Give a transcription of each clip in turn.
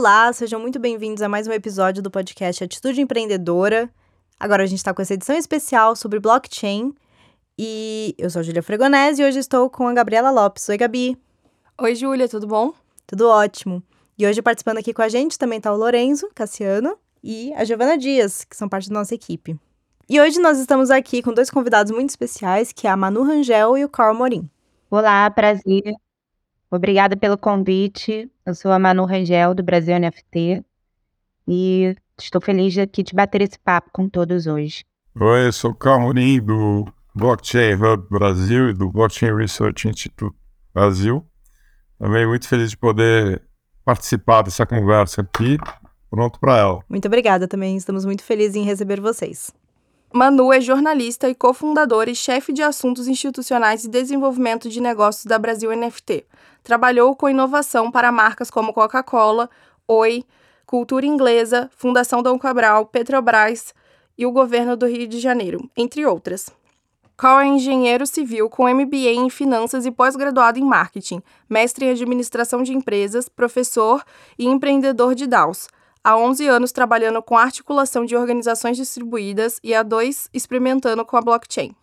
olá, sejam muito bem-vindos a mais um episódio do podcast Atitude Empreendedora. Agora a gente está com essa edição especial sobre blockchain. E eu sou a Júlia Fregonese e hoje estou com a Gabriela Lopes. Oi, Gabi. Oi, Júlia, tudo bom? Tudo ótimo. E hoje participando aqui com a gente também está o Lorenzo Cassiano e a Giovana Dias, que são parte da nossa equipe. E hoje nós estamos aqui com dois convidados muito especiais, que é a Manu Rangel e o Carl Morim. Olá, prazer. Obrigada pelo convite. Eu sou a Manu Rangel, do Brasil NFT, e estou feliz de aqui te bater esse papo com todos hoje. Oi, eu sou o Carmorim, do Blockchain Hub Brasil e do Blockchain Research Institute Brasil. Também muito feliz de poder participar dessa conversa aqui, pronto para ela. Muito obrigada também, estamos muito felizes em receber vocês. Manu é jornalista e cofundadora e chefe de assuntos institucionais e desenvolvimento de negócios da Brasil NFT. Trabalhou com inovação para marcas como Coca-Cola, Oi, Cultura Inglesa, Fundação Dom Cabral, Petrobras e o governo do Rio de Janeiro, entre outras. Carl é engenheiro civil com MBA em finanças e pós-graduado em marketing, mestre em administração de empresas, professor e empreendedor de DAOs há 11 anos trabalhando com articulação de organizações distribuídas e há dois experimentando com a blockchain.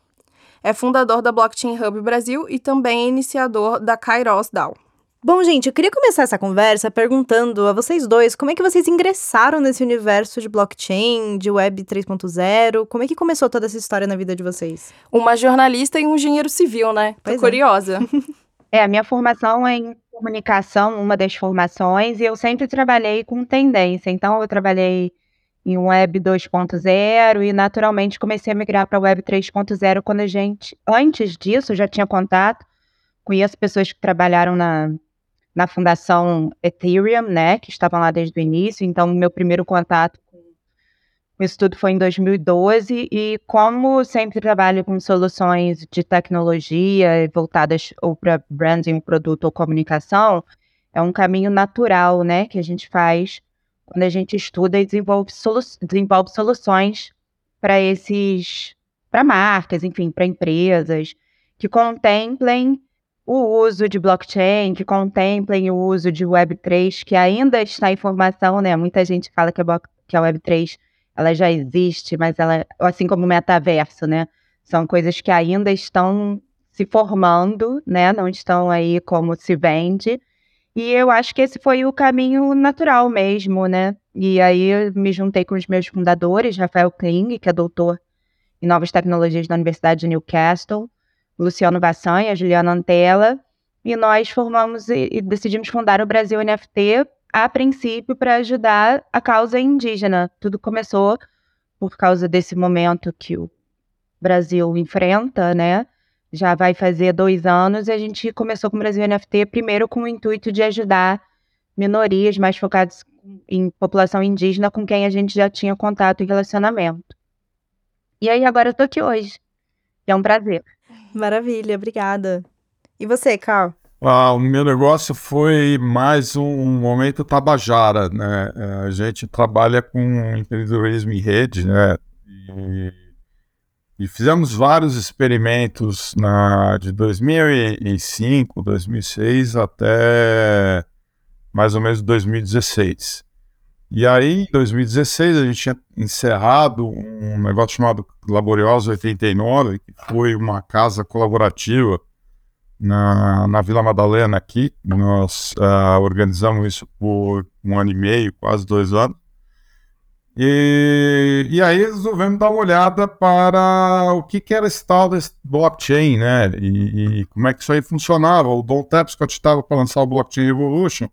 É fundador da Blockchain Hub Brasil e também é iniciador da Kairos DAO. Bom, gente, eu queria começar essa conversa perguntando a vocês dois como é que vocês ingressaram nesse universo de blockchain, de web 3.0, como é que começou toda essa história na vida de vocês? Uma jornalista e um engenheiro civil, né? Tô Pois é. curiosa. É, a minha formação é em comunicação, uma das formações, e eu sempre trabalhei com tendência. Então, eu trabalhei em web 2.0 e, naturalmente, comecei a migrar para web 3.0 quando a gente, antes disso, já tinha contato. Conheço pessoas que trabalharam na, na fundação Ethereum, né, que estavam lá desde o início. Então, meu primeiro contato com com isso tudo foi em 2012 e como sempre trabalho com soluções de tecnologia voltadas ou para branding, produto ou comunicação, é um caminho natural, né, que a gente faz quando a gente estuda e desenvolve, solu desenvolve soluções para esses, para marcas, enfim, para empresas que contemplem o uso de blockchain, que contemplem o uso de Web3, que ainda está em formação, né? Muita gente fala que a, que a Web3 ela já existe, mas ela, assim como o metaverso, né? São coisas que ainda estão se formando, né? Não estão aí como se vende. E eu acho que esse foi o caminho natural mesmo, né? E aí eu me juntei com os meus fundadores, Rafael Kling, que é doutor em novas tecnologias da Universidade de Newcastle, Luciano Vassanha, Juliana Antela, e nós formamos e, e decidimos fundar o Brasil NFT a princípio para ajudar a causa indígena. Tudo começou por causa desse momento que o Brasil enfrenta, né? Já vai fazer dois anos e a gente começou com o Brasil NFT primeiro com o intuito de ajudar minorias mais focadas em população indígena com quem a gente já tinha contato e relacionamento. E aí agora eu tô aqui hoje. É um prazer. Maravilha, obrigada. E você, Carl? Ah, o meu negócio foi mais um momento tabajara, né? Eh, A gente trabalha com empreendedorismo em rede, né? E, e fizemos vários experimentos na, de 2005, 2006 até mais ou menos 2016. E aí, em 2016, a gente tinha encerrado um negócio chamado Laboriosa 89, que foi uma casa colaborativa na, na Vila Madalena aqui. Nós ah, organizamos isso por um ano e meio, quase dois anos. E, e aí resolvemos dar uma olhada para o que, que era esse tal desse blockchain, né? E, e como é que isso aí funcionava. O Don Tapscott estava para lançar o Blockchain Revolution.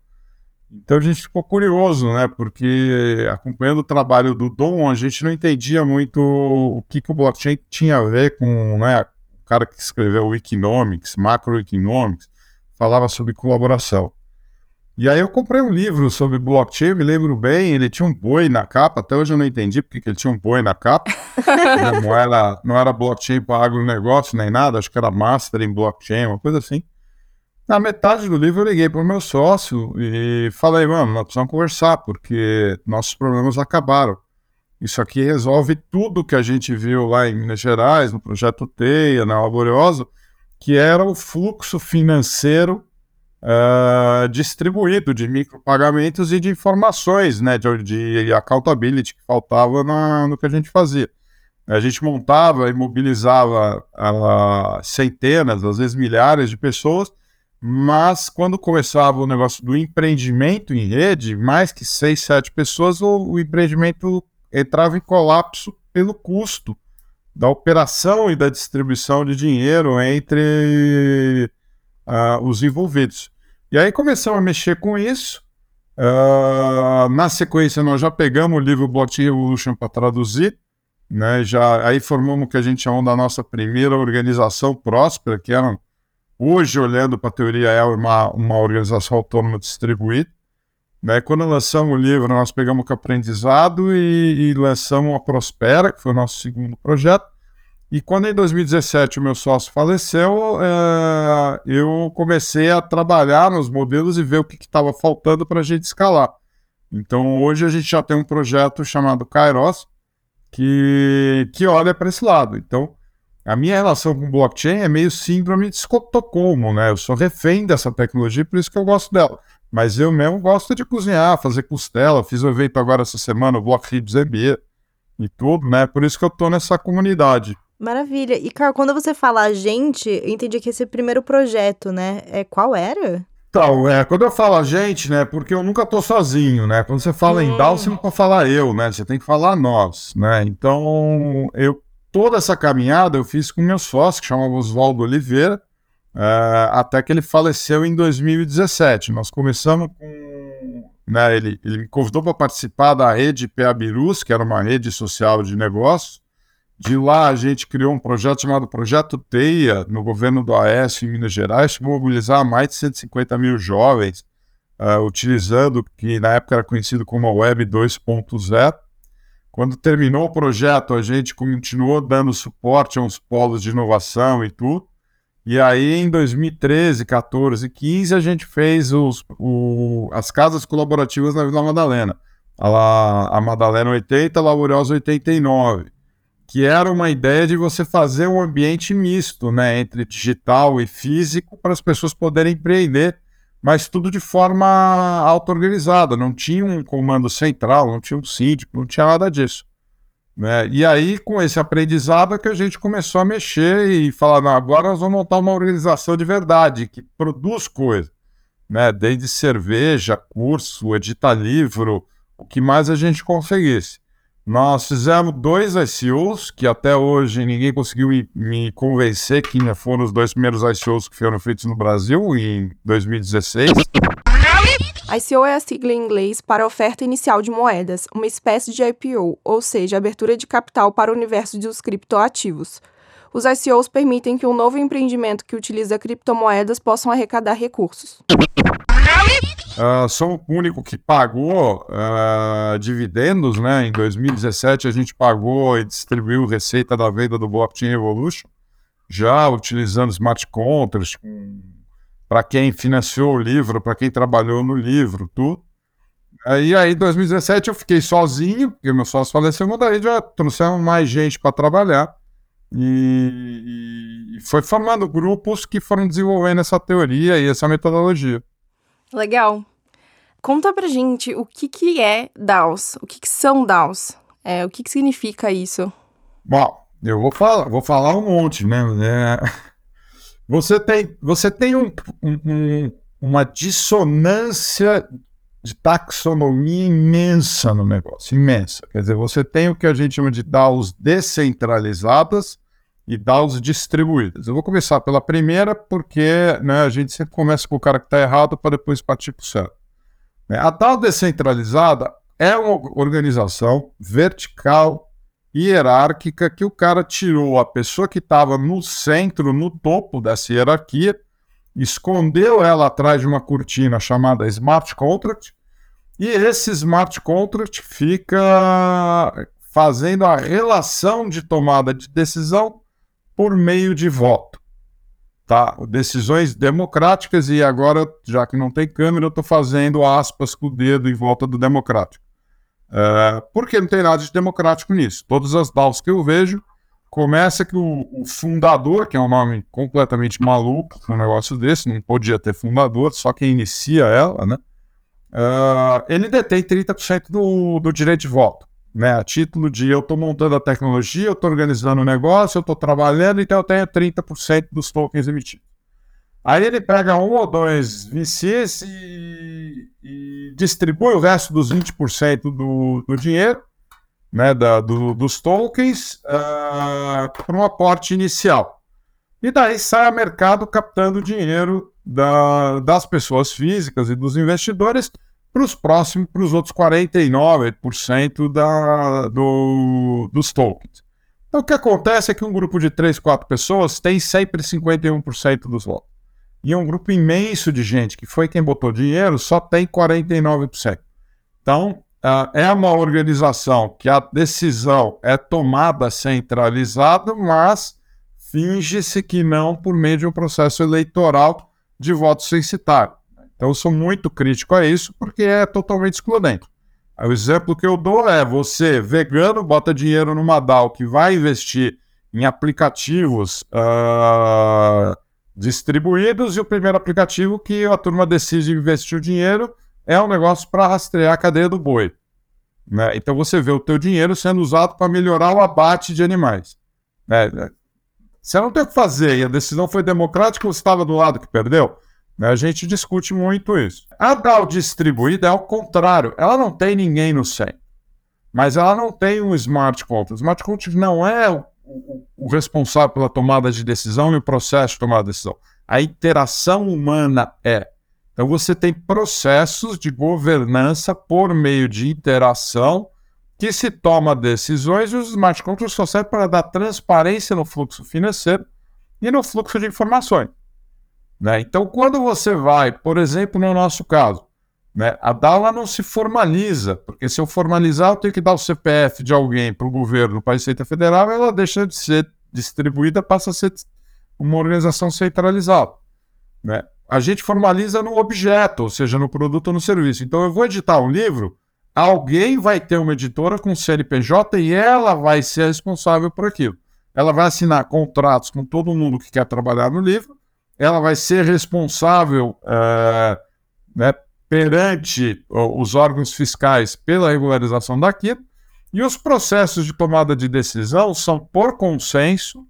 Então a gente ficou curioso, né? Porque acompanhando o trabalho do Dom, a gente não entendia muito o que, que o blockchain tinha a ver com né, o cara que escreveu o Economics, Macroeconomics, falava sobre colaboração. E aí eu comprei um livro sobre blockchain, me lembro bem, ele tinha um boi na capa, até hoje eu não entendi porque que ele tinha um boi na capa. Né, não, era, não era blockchain para agronegócio nem nada, acho que era master em blockchain, uma coisa assim. Na metade do livro eu liguei para o meu sócio e falei, mano, nós precisamos conversar, porque nossos problemas acabaram. Isso aqui resolve tudo que a gente viu lá em Minas Gerais, no projeto Teia, na Laboriosa, que era o fluxo financeiro uh, distribuído de micropagamentos e de informações, né, de, de accountability que faltava na, no que a gente fazia. A gente montava e mobilizava uh, centenas, às vezes milhares de pessoas, mas quando começava o negócio do empreendimento em rede, mais que seis, sete pessoas, o, o empreendimento entrava em colapso pelo custo da operação e da distribuição de dinheiro entre uh, os envolvidos. E aí começamos a mexer com isso. Uh, na sequência, nós já pegamos o livro Blockchain Evolution para traduzir. Né, já, aí formamos que a gente chama da nossa primeira organização próspera, que era, hoje, olhando para a teoria, é uma, uma organização autônoma distribuída. Quando lançamos o livro, nós pegamos o aprendizado e, e lançamos a Prospera, que foi o nosso segundo projeto. E quando em 2017 o meu sócio faleceu, é, eu comecei a trabalhar nos modelos e ver o que estava faltando para a gente escalar. Então hoje a gente já tem um projeto chamado Kairos, que, que olha para esse lado. Então a minha relação com blockchain é meio síndrome de Estocolmo, né? Eu sou refém dessa tecnologia, por isso que eu gosto dela. Mas eu mesmo gosto de cozinhar, fazer costela. Fiz um evento agora essa semana, o Block Ribs MB e tudo, né? Por isso que eu tô nessa comunidade. Maravilha. E, Carl, quando você fala a gente, eu entendi que esse primeiro projeto, né? É, qual era? Então, é, quando eu falo a gente, né? Porque eu nunca tô sozinho, né? Quando você fala hum. em DAO, você não pode falar eu, né? Você tem que falar nós, né? Então, eu toda essa caminhada eu fiz com meu sócio, que chamava Oswaldo Oliveira, é, até que ele faleceu em 2017. Nós começamos com. Né, ele, ele me convidou para participar da rede PABirus, que era uma rede social de negócios, de lá, a gente criou um projeto chamado Projeto Teia, no governo do Aécio, em Minas Gerais, para mobilizar mais de 150 mil jovens, uh, utilizando que na época era conhecido como a Web 2.0. Quando terminou o projeto, a gente continuou dando suporte a uns polos de inovação e tudo. E aí, em 2013, 14 e 15, a gente fez os, o, as casas colaborativas na Vila Madalena. A, a Madalena 80, a Lauriosa 89 que era uma ideia de você fazer um ambiente misto, né, entre digital e físico, para as pessoas poderem empreender, mas tudo de forma auto-organizada, não tinha um comando central, não tinha um síndico, não tinha nada disso. Né? E aí, com esse aprendizado, é que a gente começou a mexer e falar, não, agora nós vamos montar uma organização de verdade, que produz coisa, né? desde cerveja, curso, editar livro, o que mais a gente conseguisse. Nós fizemos dois ICOs, que até hoje ninguém conseguiu me convencer que foram os dois primeiros ICOs que foram feitos no Brasil em 2016. ICO é a sigla em inglês para oferta inicial de moedas, uma espécie de IPO, ou seja, abertura de capital para o universo dos criptoativos. Os ICOs permitem que um novo empreendimento que utiliza criptomoedas possam arrecadar recursos. Uh, sou o único que pagou uh, dividendos, né? Em 2017 a gente pagou e distribuiu receita da venda do Blockchain Evolution, já utilizando smart contracts para quem financiou o livro, para quem trabalhou no livro, tudo. E aí, em 2017, eu fiquei sozinho, porque meu sócio faleceu, mas daí já trouxemos mais gente para trabalhar. E, e foi formando grupos que foram desenvolvendo essa teoria e essa metodologia. Legal. Conta pra gente o que, que é DAOs, o que, que são DAOs, é, o que, que significa isso? Bom, eu vou falar, vou falar um monte, né? É, você tem, você tem um, um, uma dissonância de taxonomia imensa no negócio, imensa. Quer dizer, você tem o que a gente chama de DAOs descentralizadas e DAOs distribuídas. Eu vou começar pela primeira, porque né, a gente sempre começa com o cara que está errado para depois partir para o certo. Né, a DAO descentralizada é uma organização vertical hierárquica que o cara tirou a pessoa que estava no centro, no topo dessa hierarquia, escondeu ela atrás de uma cortina chamada smart contract, e esse smart contract fica fazendo a relação de tomada de decisão por meio de voto. Tá? Decisões democráticas, e agora, já que não tem câmera, eu estou fazendo aspas com o dedo em volta do democrático. É, porque não tem nada de democrático nisso. Todas as DAOs que eu vejo começa que o, o, fundador, que é um nome completamente maluco, um negócio desse, não podia ter fundador, só quem inicia ela, né? Uh, ele detém 30% do, do direito de voto, né? A título de eu estou montando a tecnologia, eu estou organizando o negócio, eu estou trabalhando, então eu tenho 30% dos tokens emitidos. Aí ele pega um ou dois VCs e, e distribui o resto dos 20% do, do dinheiro, né, da, do, dos tokens, uh, para um aporte inicial. E daí sai a mercado captando dinheiro da, das pessoas físicas e dos investidores para os próximos, para os outros 49% da, do, dos tokens. Então o que acontece é que um grupo de 3, 4 pessoas tem sempre 51% dos votos. E um grupo imenso de gente, que foi quem botou dinheiro, só tem 49%. Então, uh, é uma organização que a decisão é tomada centralizada, mas finge-se que não por meio de um processo eleitoral de voto censitário. Então, eu sou muito crítico a isso, porque é totalmente excludente. O exemplo que eu dou é você, vegano, bota dinheiro numa DAO que vai investir em aplicativos uh, distribuídos e o primeiro aplicativo que a turma decide investir o dinheiro é um negócio para rastrear a cadeia do boi. Né? Então você vê o teu dinheiro sendo usado para melhorar o abate de animais. Né? Você não tem o que fazer e a decisão foi democrática ou você estava do lado que perdeu? Né? A gente discute muito isso. A DAO distribuída é o contrário. Ela não tem ninguém no centro. Mas ela não tem um smart contract. O smart contract não é o, responsável pela tomada de decisão e o processo de tomada de decisão. A interação humana é. Então você tem processos de governança por meio de interação que se toma decisões e os smart contracts só servem para dar transparência no fluxo financeiro e no fluxo de informações. Né? Então, quando você vai, por exemplo, no nosso caso, né? A DAO não se formaliza, porque se eu formalizar, eu tenho que dar o CPF de alguém para o governo, para a Receita Federal, ela deixa de ser distribuída, passa a ser uma organização centralizada. Né? A gente formaliza no objeto, ou seja, no produto ou no serviço. Então, eu vou editar um livro, alguém vai ter uma editora com CNPJ e ela vai ser responsável por aquilo. Ela vai assinar contratos com todo mundo que quer trabalhar no livro, ela vai ser responsável uh, né, perante os órgãos fiscais pela regularização daquilo, e os processos de tomada de decisão são por consenso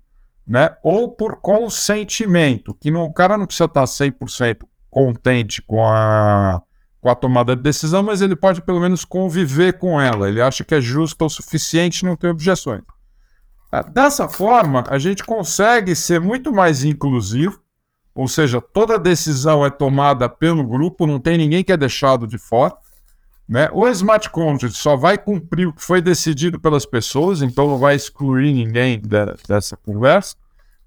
né, ou por consentimento, que não, o cara não precisa estar 100% contente com a, com a tomada de decisão, mas ele pode pelo menos conviver com ela, ele acha que é justo o suficiente não tem objeções. Ah, dessa forma, a gente consegue ser muito mais inclusivo, ou seja, toda decisão é tomada pelo grupo, não tem ninguém que é deixado de fora. Né? O smart contract só vai cumprir o que foi decidido pelas pessoas, então não vai excluir ninguém de, dessa conversa.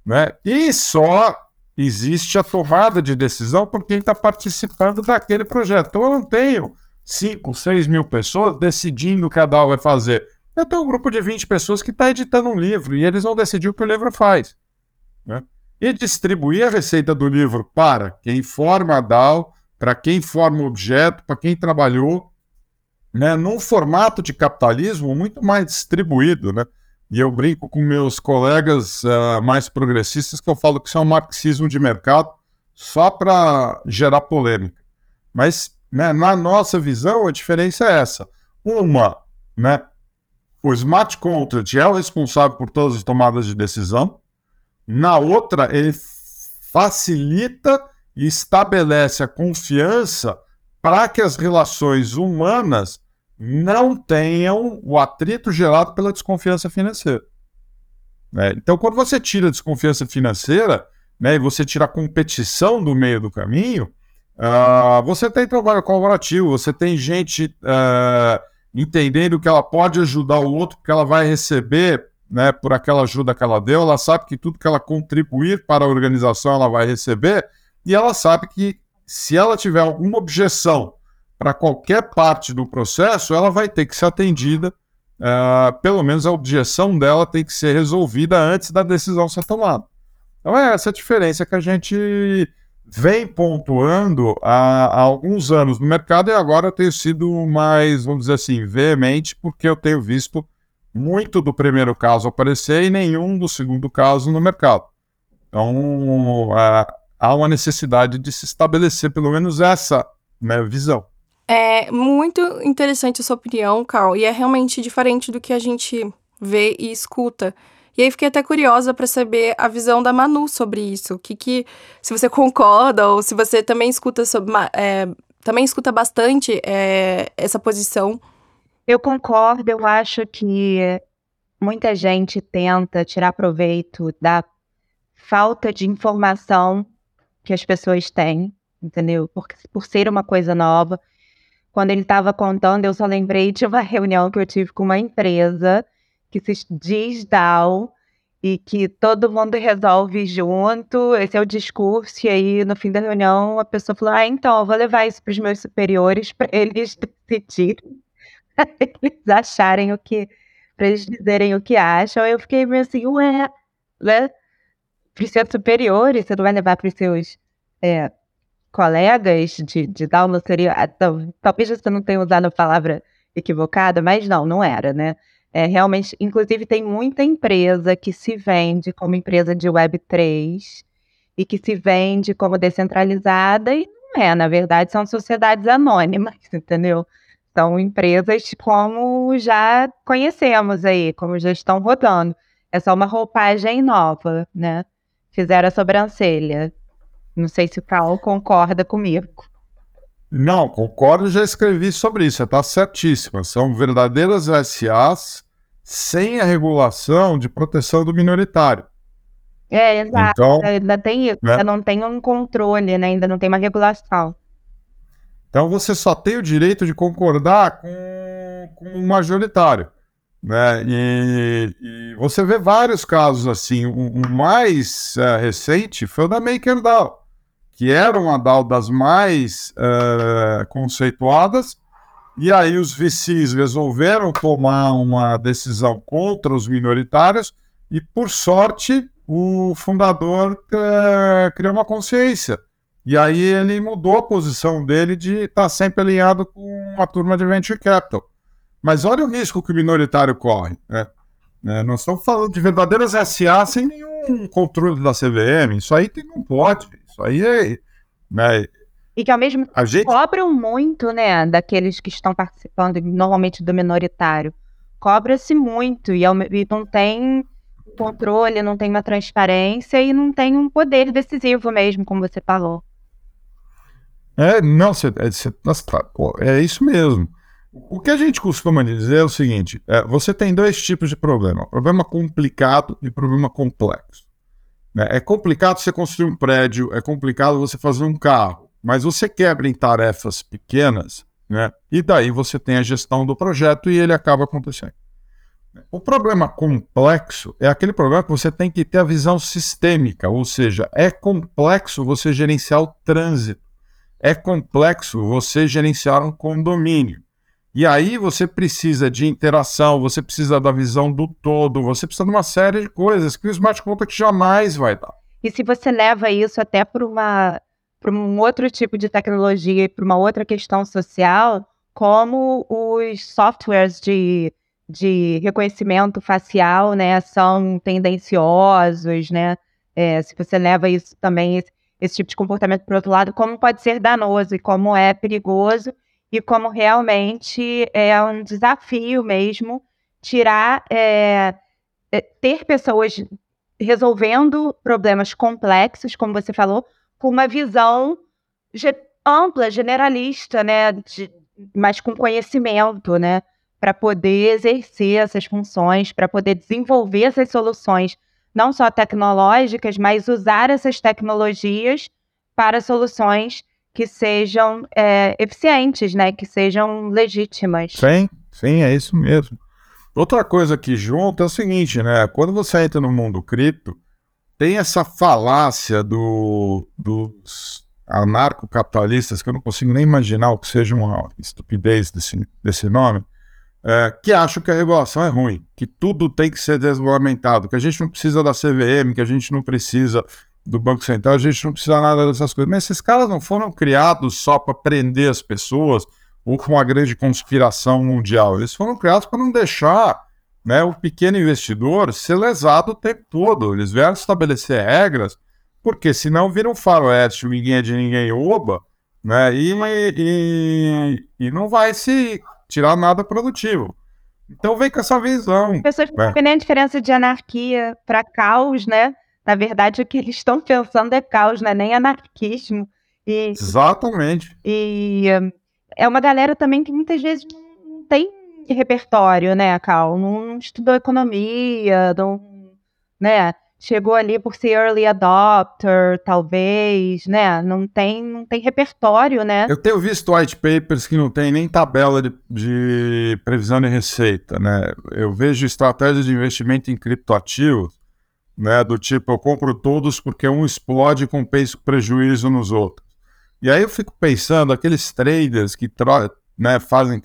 Né? E só existe a tomada de decisão por quem está participando daquele projeto. Então eu não tenho 5, 6 mil pessoas decidindo o que a DAO vai fazer. Eu tenho um grupo de 20 pessoas que está editando um livro e eles vão decidir o que o livro faz. Né? E distribuir a receita do livro para quem forma a DAO, para quem forma o objeto, para quem trabalhou, né, num formato de capitalismo muito mais distribuído, né? E eu brinco com meus colegas uh, mais progressistas que eu falo que isso é um marxismo de mercado só para gerar polêmica. Mas, né, na nossa visão, a diferença é essa. Uma, né, o smart contract é o responsável por todas as tomadas de decisão, na outra, ele facilita e estabelece a confiança para que as relações humanas não tenham o atrito gerado pela desconfiança financeira. Né? Então, quando você tira a desconfiança financeira né, e você tira a competição do meio do caminho, uh, você tem trabalho colaborativo, você tem gente uh, entendendo que ela pode ajudar o outro, que ela vai receber né, por aquela ajuda que ela deu, ela sabe que tudo que ela contribuir para a organização ela vai receber, e ela sabe que se ela tiver alguma objeção para qualquer parte do processo, ela vai ter que ser atendida, uh, pelo menos a objeção dela tem que ser resolvida antes da decisão ser tomada. Então é essa diferença que a gente vem pontuando há, há alguns anos no mercado e agora eu tenho sido mais, vamos dizer assim, veemente, porque eu tenho visto muito do primeiro caso aparecer e nenhum do segundo caso no mercado. Então, é, há uma necessidade de se estabelecer pelo menos essa né, visão. É muito interessante a sua opinião, Carl, e é realmente diferente do que a gente vê e escuta. E aí fiquei até curiosa para saber a visão da Manu sobre isso. O que, que se você concorda ou se você também escuta sobre, é, também escuta bastante é, essa posição. Eu concordo. Eu acho que muita gente tenta tirar proveito da falta de informação que as pessoas têm, entendeu? Por, por ser uma coisa nova. Quando ele estava contando, eu só lembrei de uma reunião que eu tive com uma empresa que se diz DAO e que todo mundo resolve junto. Esse é o discurso. E aí, no fim da reunião, a pessoa falou: Ah, então, eu vou levar isso para os meus superiores para eles decidirem, eles acharem o que, para eles dizerem o que acham. Eu fiquei meio assim, ué, né? Para os seus superiores, você não vai levar para os seus é, colegas de, de dar uma seria. Talvez você não tenha usado a palavra equivocada, mas não, não era, né? É, realmente, inclusive, tem muita empresa que se vende como empresa de Web3 e que se vende como descentralizada e não é, na verdade, são sociedades anônimas, entendeu? São empresas como já conhecemos aí, como já estão rodando. É só uma roupagem nova, né? Fizeram a sobrancelha. Não sei se o Carl concorda comigo. Não, concordo, já escrevi sobre isso, está certíssima. São verdadeiras SAs sem a regulação de proteção do minoritário. É, exato. Então, ainda tem isso, né? ainda não tem um controle, né? ainda não tem uma regulação. Então você só tem o direito de concordar com, com o majoritário. Né? E, e, você vê vários casos assim. O, o mais uh, recente foi o da MakerDAO que era uma DAO das mais uh, conceituadas, e aí os VCs resolveram tomar uma decisão contra os minoritários, e por sorte o fundador uh, criou uma consciência. E aí ele mudou a posição dele de estar tá sempre alinhado com a turma de Venture Capital. Mas olha o risco que o minoritário corre. Né? É, nós estamos falando de verdadeiras SA sem nenhum controle da CVM. Isso aí não pode. Isso aí é. Né, e que ao mesmo tempo gente... cobram muito, né, daqueles que estão participando, normalmente do minoritário. Cobra-se muito e, e não tem controle, não tem uma transparência e não tem um poder decisivo mesmo, como você falou. É, não, é, tá, é isso mesmo. O que a gente costuma dizer é o seguinte: é, você tem dois tipos de problema: problema complicado e problema complexo. Né? É complicado você construir um prédio, é complicado você fazer um carro, mas você quebra em tarefas pequenas, né? e daí você tem a gestão do projeto e ele acaba acontecendo. O problema complexo é aquele problema que você tem que ter a visão sistêmica, ou seja, é complexo você gerenciar o trânsito, é complexo você gerenciar um condomínio. E aí você precisa de interação, você precisa da visão do todo, você precisa de uma série de coisas que o smart contract jamais vai dar. E se você leva isso até para uma para um outro tipo de tecnologia e para uma outra questão social, como os softwares de, de reconhecimento facial, né, são tendenciosos, né? É, se você leva isso também esse, tipo de comportamento o outro lado, como pode ser danoso e como é perigoso e como realmente é um desafio mesmo tirar, é, é, ter pessoas resolvendo problemas complexos, como você falou, com uma visão ge ampla, generalista, né, de, mas com conhecimento, né, para poder exercer essas funções, para poder desenvolver essas soluções, não só tecnológicas, mas usar essas tecnologias para soluções que sejam é, eficientes, né? Que sejam legítimas. Sim, sim, é isso mesmo. Outra coisa que junta é o seguinte, né? Quando você entra no mundo cripto, tem essa falácia do, dos anarcocapitalistas, que eu não consigo nem imaginar o que seja uma estupidez desse, desse nome, é, que acham que a regulação é ruim, que tudo tem que ser desregulamentado, que a gente não precisa da CVM, que a gente não precisa do Banco Central, a gente não precisa nada dessas coisas. Mas esses caras não foram criados só para prender as pessoas ou com uma grande conspiração mundial. Eles foram criados para não deixar né, o pequeno investidor ser lesado o tempo todo. Eles vieram estabelecer regras, porque senão vira um faroeste, ninguém é de ninguém oba, né, e, e, e não vai se tirar nada produtivo. Então vem com essa visão. As pessoas não sabem nem a diferença de anarquia para caos, né? Na verdade, o que eles estão pensando é caos, não é nem anarquismo. E, Exatamente. E é uma galera também que muitas vezes não tem repertório, né, Cal? Não estudou economia, não, né? Chegou ali por ser early adopter, talvez, né? Não tem, não tem repertório, né? Eu tenho visto white papers que não tem nem tabela de, de previsão de receita, né? Eu vejo estratégias de investimento em criptoativos, né? Do tipo, eu compro todos porque um explode compensa prejuízo nos outros. E aí eu fico pensando, aqueles traders que né, fazem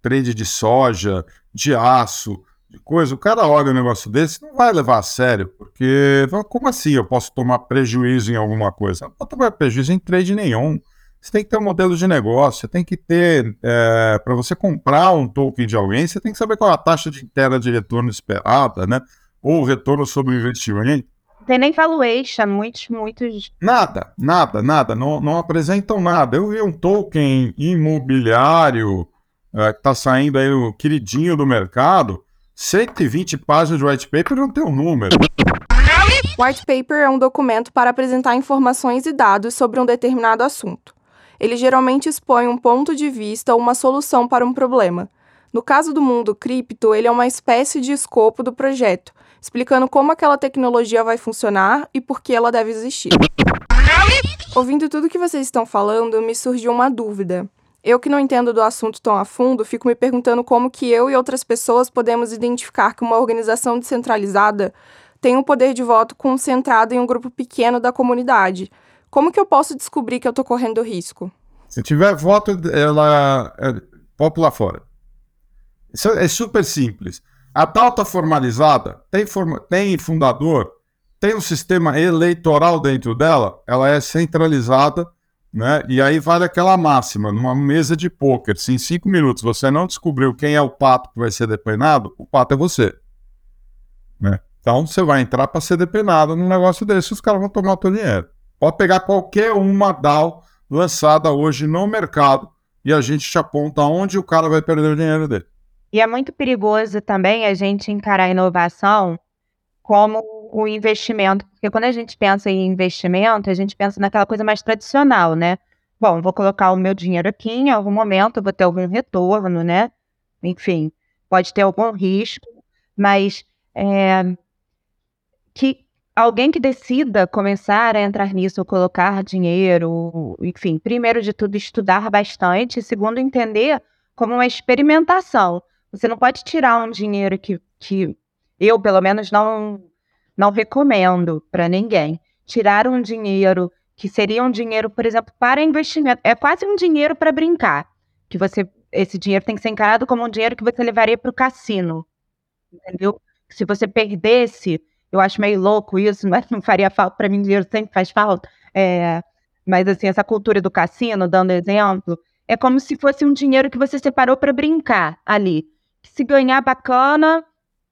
trade de soja, de aço, de coisa, o cara olha um negócio desse não vai levar a sério, porque como assim eu posso tomar prejuízo em alguma coisa? Não pode tomar prejuízo em trade nenhum. Você tem que ter um modelo de negócio, você tem que ter, é, para você comprar um token de alguém, você tem que saber qual é a taxa de interna de retorno esperada, né? Ou o retorno sobre o investimento. Tem nem valuation, muitos, muitos. Nada, nada, nada, não, não apresentam nada. Eu vi um token imobiliário é, que está saindo aí, o queridinho do mercado, 120 páginas de white paper não tem um número. White paper é um documento para apresentar informações e dados sobre um determinado assunto. Ele geralmente expõe um ponto de vista ou uma solução para um problema. No caso do mundo cripto, ele é uma espécie de escopo do projeto, explicando como aquela tecnologia vai funcionar e por que ela deve existir. Ouvindo tudo que vocês estão falando, me surgiu uma dúvida. Eu que não entendo do assunto tão a fundo, fico me perguntando como que eu e outras pessoas podemos identificar que uma organização descentralizada tem um poder de voto concentrado em um grupo pequeno da comunidade. Como que eu posso descobrir que eu estou correndo risco? Se tiver voto, ela é, pode pular fora. Isso é super simples. A está formalizada, tem, forma, tem fundador, tem um sistema eleitoral dentro dela, ela é centralizada né? E aí vale aquela máxima, numa mesa de pôquer, se em cinco minutos você não descobriu quem é o pato que vai ser depenado, o pato é você. Né? Então você vai entrar para ser depenado num negócio desse, os caras vão tomar o teu dinheiro. Pode pegar qualquer uma DAO lançada hoje no mercado e a gente te aponta onde o cara vai perder o dinheiro dele. E é muito perigoso também a gente encarar a inovação como o investimento, porque quando a gente pensa em investimento, a gente pensa naquela coisa mais tradicional, né? Bom, vou colocar o meu dinheiro aqui, em algum momento vou ter algum retorno, né? Enfim, pode ter algum risco, mas é, que alguém que decida começar a entrar nisso, ou colocar dinheiro, enfim, primeiro de tudo, estudar bastante, segundo, entender como uma experimentação. Você não pode tirar um dinheiro que, que eu, pelo menos, não não recomendo para ninguém. Tirar um dinheiro que seria um dinheiro, por exemplo, para investimento. É quase um dinheiro para brincar. Que você, esse dinheiro tem que ser encarado como um dinheiro que você levaria para o cassino. Entendeu? Se você perdesse, eu acho meio louco isso, mas não faria falta para mim, dinheiro sempre faz falta. É, mas assim, essa cultura do cassino, dando exemplo, é como se fosse um dinheiro que você separou para brincar ali. Se ganhar, bacana,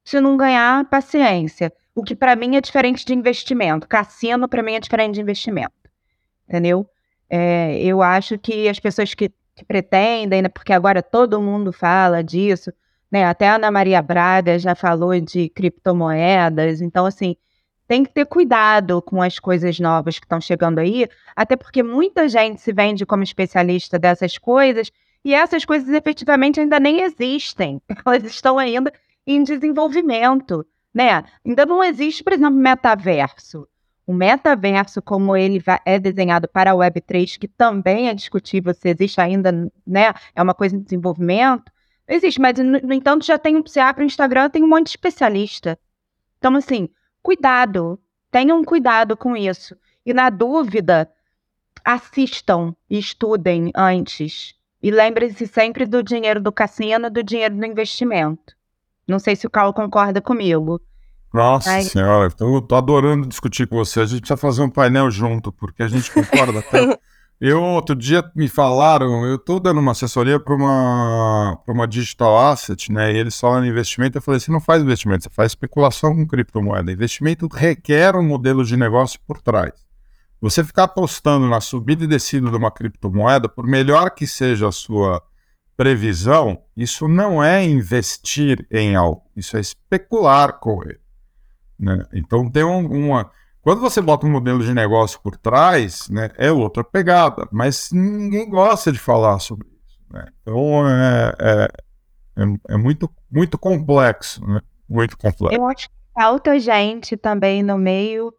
se não ganhar, paciência. O que para mim é diferente de investimento. Cassino para mim é diferente de investimento. Entendeu? É, eu acho que as pessoas que, que pretendem, né, porque agora todo mundo fala disso, né? Até a Ana Maria Braga já falou de criptomoedas. Então, assim, tem que ter cuidado com as coisas novas que estão chegando aí, até porque muita gente se vende como especialista dessas coisas e essas coisas efetivamente ainda nem existem. Elas estão ainda em desenvolvimento né? Ainda não existe, por exemplo, metaverso. O metaverso, como ele é desenhado para a Web3, que também é discutível se existe ainda, né? É uma coisa em desenvolvimento. Existe, mas, no, no entanto, já tem, você abre o Instagram, tem um monte de especialista. Então, assim, cuidado. Tenham cuidado com isso. E, na dúvida, assistam e estudem antes. E lembrem-se sempre do dinheiro do cassino do dinheiro do investimento. Não sei se o Carl concorda comigo. Nossa Ai. senhora, eu tô adorando discutir com você. A gente precisa fazer um painel junto, porque a gente concorda até, Eu, outro dia, me falaram, eu estou dando uma assessoria para uma, uma digital asset, né? E eles falam investimento. Eu falei: você não faz investimento, você faz especulação com criptomoeda. Investimento requer um modelo de negócio por trás. Você ficar apostando na subida e descida de uma criptomoeda, por melhor que seja a sua previsão, isso não é investir em algo, isso é especular com ele. Né? Então tem um, uma. Quando você bota um modelo de negócio por trás, né, é outra pegada, mas ninguém gosta de falar sobre isso. Né? Então é, é, é, é, muito, muito complexo, né? muito complexo. Eu acho que falta gente também no meio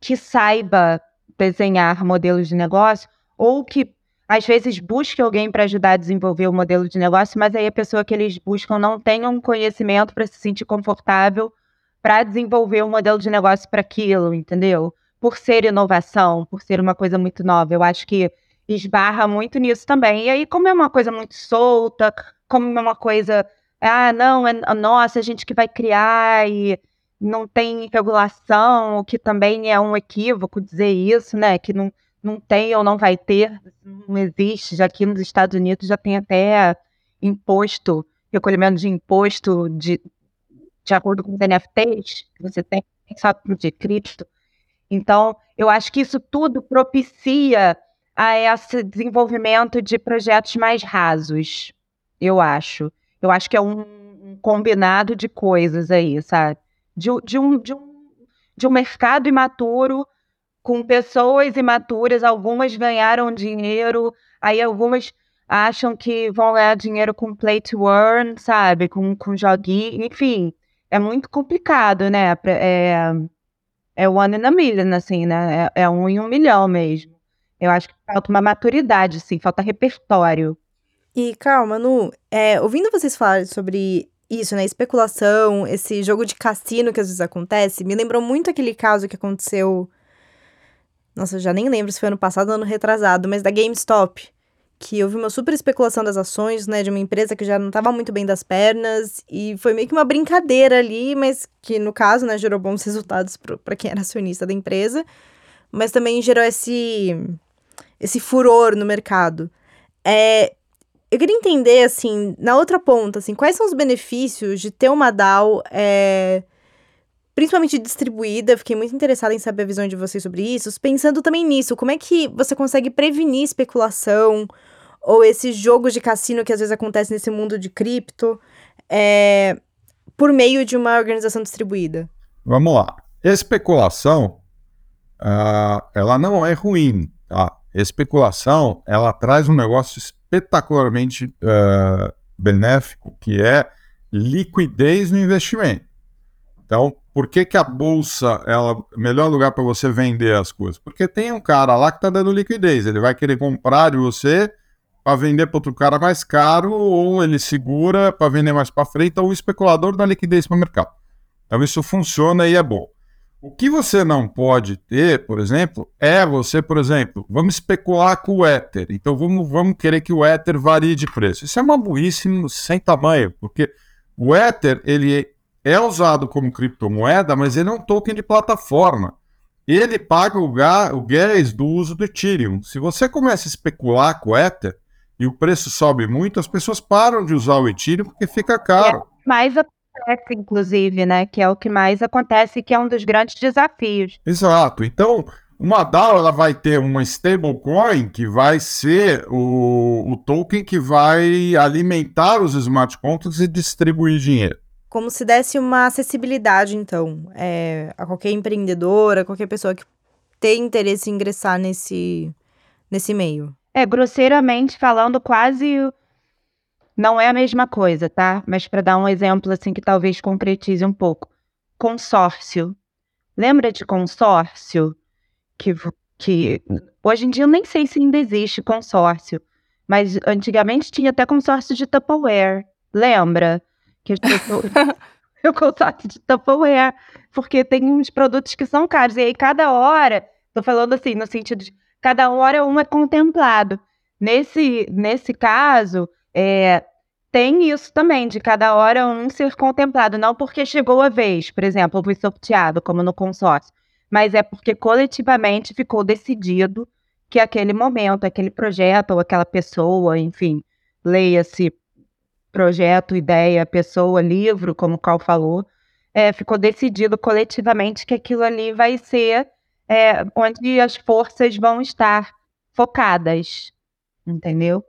que saiba desenhar modelos de negócio ou que às vezes busque alguém para ajudar a desenvolver o modelo de negócio, mas aí a pessoa que eles buscam não tem um conhecimento para se sentir confortável para desenvolver um modelo de negócio para aquilo, entendeu? Por ser inovação, por ser uma coisa muito nova. Eu acho que esbarra muito nisso também. E aí, como é uma coisa muito solta, como é uma coisa, ah, não, é nossa, a gente que vai criar e não tem regulação, o que também é um equívoco dizer isso, né? Que não, não tem ou não vai ter, não existe. Já aqui nos Estados Unidos já tem até imposto, recolhimento de imposto de, de acordo com os NFTs que você tem, só de cripto. Então, eu acho que isso tudo propicia a esse desenvolvimento de projetos mais rasos, eu acho. Eu acho que é um, um combinado de coisas aí, sabe? de, de, um, de, um, de um mercado imaturo, com pessoas imaturas, algumas ganharam dinheiro, aí algumas acham que vão ganhar dinheiro com play to earn, sabe? Com, com joguinho, enfim, é muito complicado, né? É, é one in a million, assim, né? É, é um em um milhão mesmo. Eu acho que falta uma maturidade, assim, falta repertório. E calma, Nu, é, ouvindo vocês falarem sobre isso, né? Especulação, esse jogo de cassino que às vezes acontece, me lembrou muito aquele caso que aconteceu. Nossa, eu já nem lembro se foi ano passado ou ano retrasado, mas da GameStop. Que houve uma super especulação das ações, né? De uma empresa que já não estava muito bem das pernas. E foi meio que uma brincadeira ali, mas que no caso, né, gerou bons resultados para quem era acionista da empresa. Mas também gerou esse, esse furor no mercado. É, eu queria entender, assim, na outra ponta, assim, quais são os benefícios de ter uma DAO, é, principalmente distribuída? Fiquei muito interessada em saber a visão de vocês sobre isso. Pensando também nisso, como é que você consegue prevenir especulação ou esses jogos de cassino que às vezes acontecem nesse mundo de cripto é, por meio de uma organização distribuída? Vamos lá. Especulação, uh, ela não é ruim, tá? Especulação, ela traz um negócio espetacularmente uh, benéfico, que é liquidez no investimento. Então, por que, que a bolsa é o melhor lugar para você vender as coisas? Porque tem um cara lá que está dando liquidez, ele vai querer comprar de você para vender para outro cara mais caro, ou ele segura para vender mais para frente, ou o especulador dá liquidez para o mercado. Então, isso funciona e é bom. O que você não pode ter, por exemplo, é você, por exemplo, vamos especular com o Ether. Então vamos, vamos querer que o Ether varie de preço. Isso é uma burrice sem tamanho, porque o Ether ele é usado como criptomoeda, mas ele é um token de plataforma. Ele paga o, o gas do uso do Ethereum. Se você começa a especular com o Ether e o preço sobe muito, as pessoas param de usar o Ethereum porque fica caro. É, mas a inclusive, né? Que é o que mais acontece, que é um dos grandes desafios. Exato. Então, uma DAO ela vai ter uma stablecoin que vai ser o, o token que vai alimentar os smart contracts e distribuir dinheiro. Como se desse uma acessibilidade, então, é, a qualquer empreendedora, qualquer pessoa que tem interesse em ingressar nesse, nesse meio. É, grosseiramente falando, quase não é a mesma coisa, tá? Mas para dar um exemplo assim que talvez concretize um pouco. Consórcio. Lembra de consórcio? Que, que hoje em dia eu nem sei se ainda existe consórcio, mas antigamente tinha até consórcio de Tupperware. Lembra? Que o consórcio de Tupperware, porque tem uns produtos que são caros. E aí cada hora, tô falando assim, no sentido de cada hora um é contemplado. Nesse, nesse caso, é, tem isso também, de cada hora um ser contemplado, não porque chegou a vez, por exemplo, eu fui sorteado, como no consórcio, mas é porque coletivamente ficou decidido que aquele momento, aquele projeto ou aquela pessoa, enfim, leia-se projeto, ideia, pessoa, livro, como o Carl falou, é, ficou decidido coletivamente que aquilo ali vai ser é, onde as forças vão estar focadas, entendeu?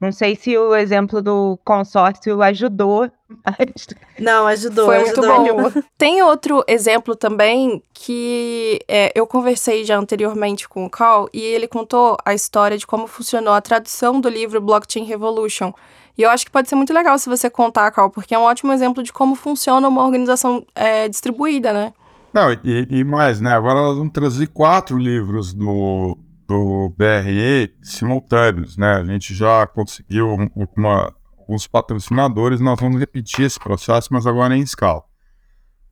Não sei se o exemplo do consórcio ajudou. Mas... Não, ajudou. Foi ajudou. muito bom. Tem outro exemplo também que é, eu conversei já anteriormente com o Carl e ele contou a história de como funcionou a tradução do livro Blockchain Revolution. E eu acho que pode ser muito legal se você contar, Carl, porque é um ótimo exemplo de como funciona uma organização é, distribuída, né? Não, e, e mais, né? Agora nós vamos trazer quatro livros do, do BRE simultâneos, né? A gente já conseguiu uma, alguns patrocinadores, nós vamos repetir esse processo, mas agora em escala.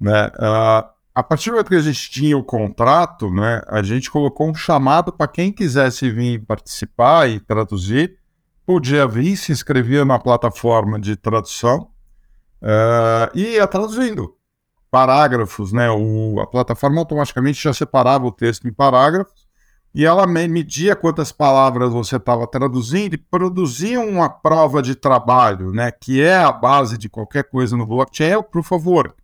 Né? Uh, a partir do momento que a gente tinha o contrato, né, a gente colocou um chamado para quem quisesse vir participar e traduzir, podia vir, se inscrevia na plataforma de tradução uh, e ia traduzindo parágrafos, né? O, a plataforma automaticamente já separava o texto em parágrafos e ela media quantas palavras você estava traduzindo e produzia uma prova de trabalho, né, que é a base de qualquer coisa no blockchain, é of work.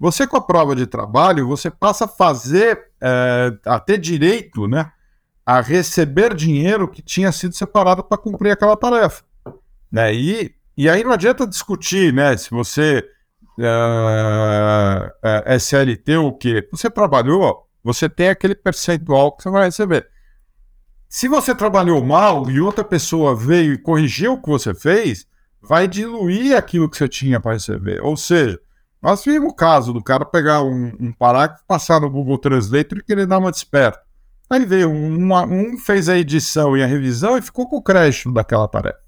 Você com a prova de trabalho, você passa a fazer, é, a ter direito, né, a receber dinheiro que tinha sido separado para cumprir aquela tarefa. Né? E, e aí não adianta discutir, né, se você é, é, SLT ou o quê. Você trabalhou, você tem aquele percentual que você vai receber. Se você trabalhou mal e outra pessoa veio e corrigiu o que você fez, vai diluir aquilo que você tinha para receber. Ou seja, nós vimos o caso do cara pegar um, um parágrafo, passar no Google Translator e querer dar uma desperta. Aí veio um, um fez a edição e a revisão e ficou com o crédito daquela tarefa.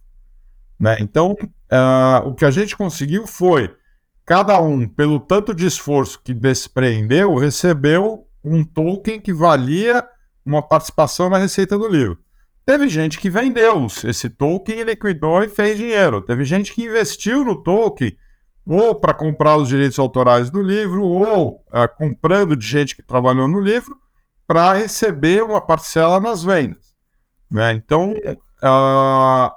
Né? Então, uh, o que a gente conseguiu foi cada um, pelo tanto de esforço que desprendeu, recebeu um token que valia uma participação na receita do livro. Teve gente que vendeu esse token, liquidou e fez dinheiro. Teve gente que investiu no token ou para comprar os direitos autorais do livro, ou uh, comprando de gente que trabalhou no livro, para receber uma parcela nas vendas. Né? Então, uh,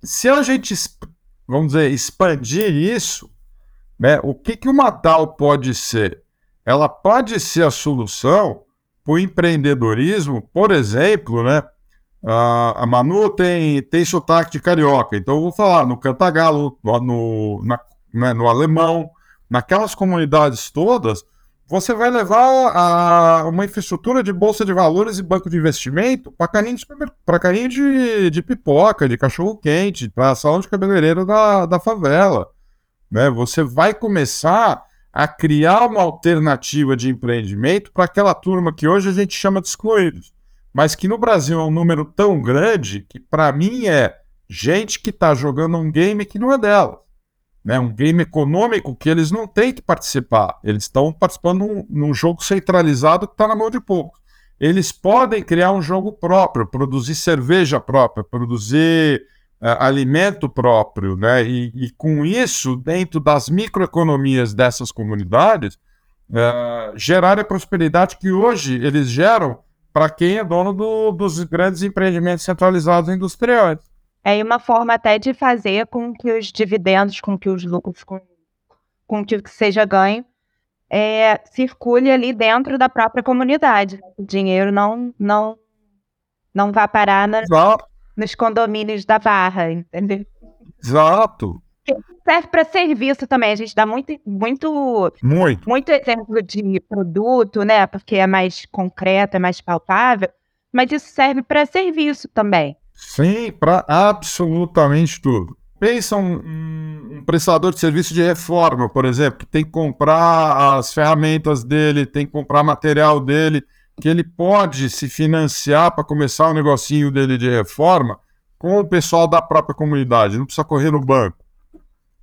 se a gente, vamos dizer, expandir isso, né, o que, que uma DAO pode ser? ela pode ser a solução para o empreendedorismo, por exemplo, né? A, Manu tem, tem sotaque de carioca, então eu vou falar no cantagalo, no, na, né, no alemão, naquelas comunidades todas, você vai levar a, uma infraestrutura de bolsa de valores e banco de investimento para carrinho, de, carrinho de, de pipoca, de cachorro-quente, para salão de cabeleireiro da, da favela. Né? Você vai começar a criar uma alternativa de empreendimento para aquela turma que hoje a gente chama de excluídos, mas que no Brasil é um número tão grande que para mim é gente que está jogando um game que não é dela. Né, um game econômico que eles não têm que participar. Eles estão participando num, jogo centralizado que está na mão de poucos. Eles podem criar um jogo próprio, produzir cerveja própria, produzir uh, alimento próprio, né? E, e, com isso, dentro das microeconomias dessas comunidades, uh, gerar a prosperidade que hoje eles geram para quem é dono do, dos grandes empreendimentos centralizados industriais. É uma forma até de fazer com que os dividendos, com que os lucros, com, com que seja ganho, é, circule ali dentro da própria comunidade. O dinheiro não não não vai parar na, nos condomínios da Barra, entendeu? Exato. Serve para serviço também. A gente dá muito, muito, muito, muito exemplo de produto, né? Porque é mais concreto, é mais palpável. Mas isso serve para serviço também. Sim, para absolutamente tudo. Pensa um, um, prestador de serviço de reforma, por exemplo, que tem que comprar as ferramentas dele, tem que comprar material dele que ele pode se financiar para começar o negocinho dele de reforma com o pessoal da própria comunidade, não precisa correr no banco.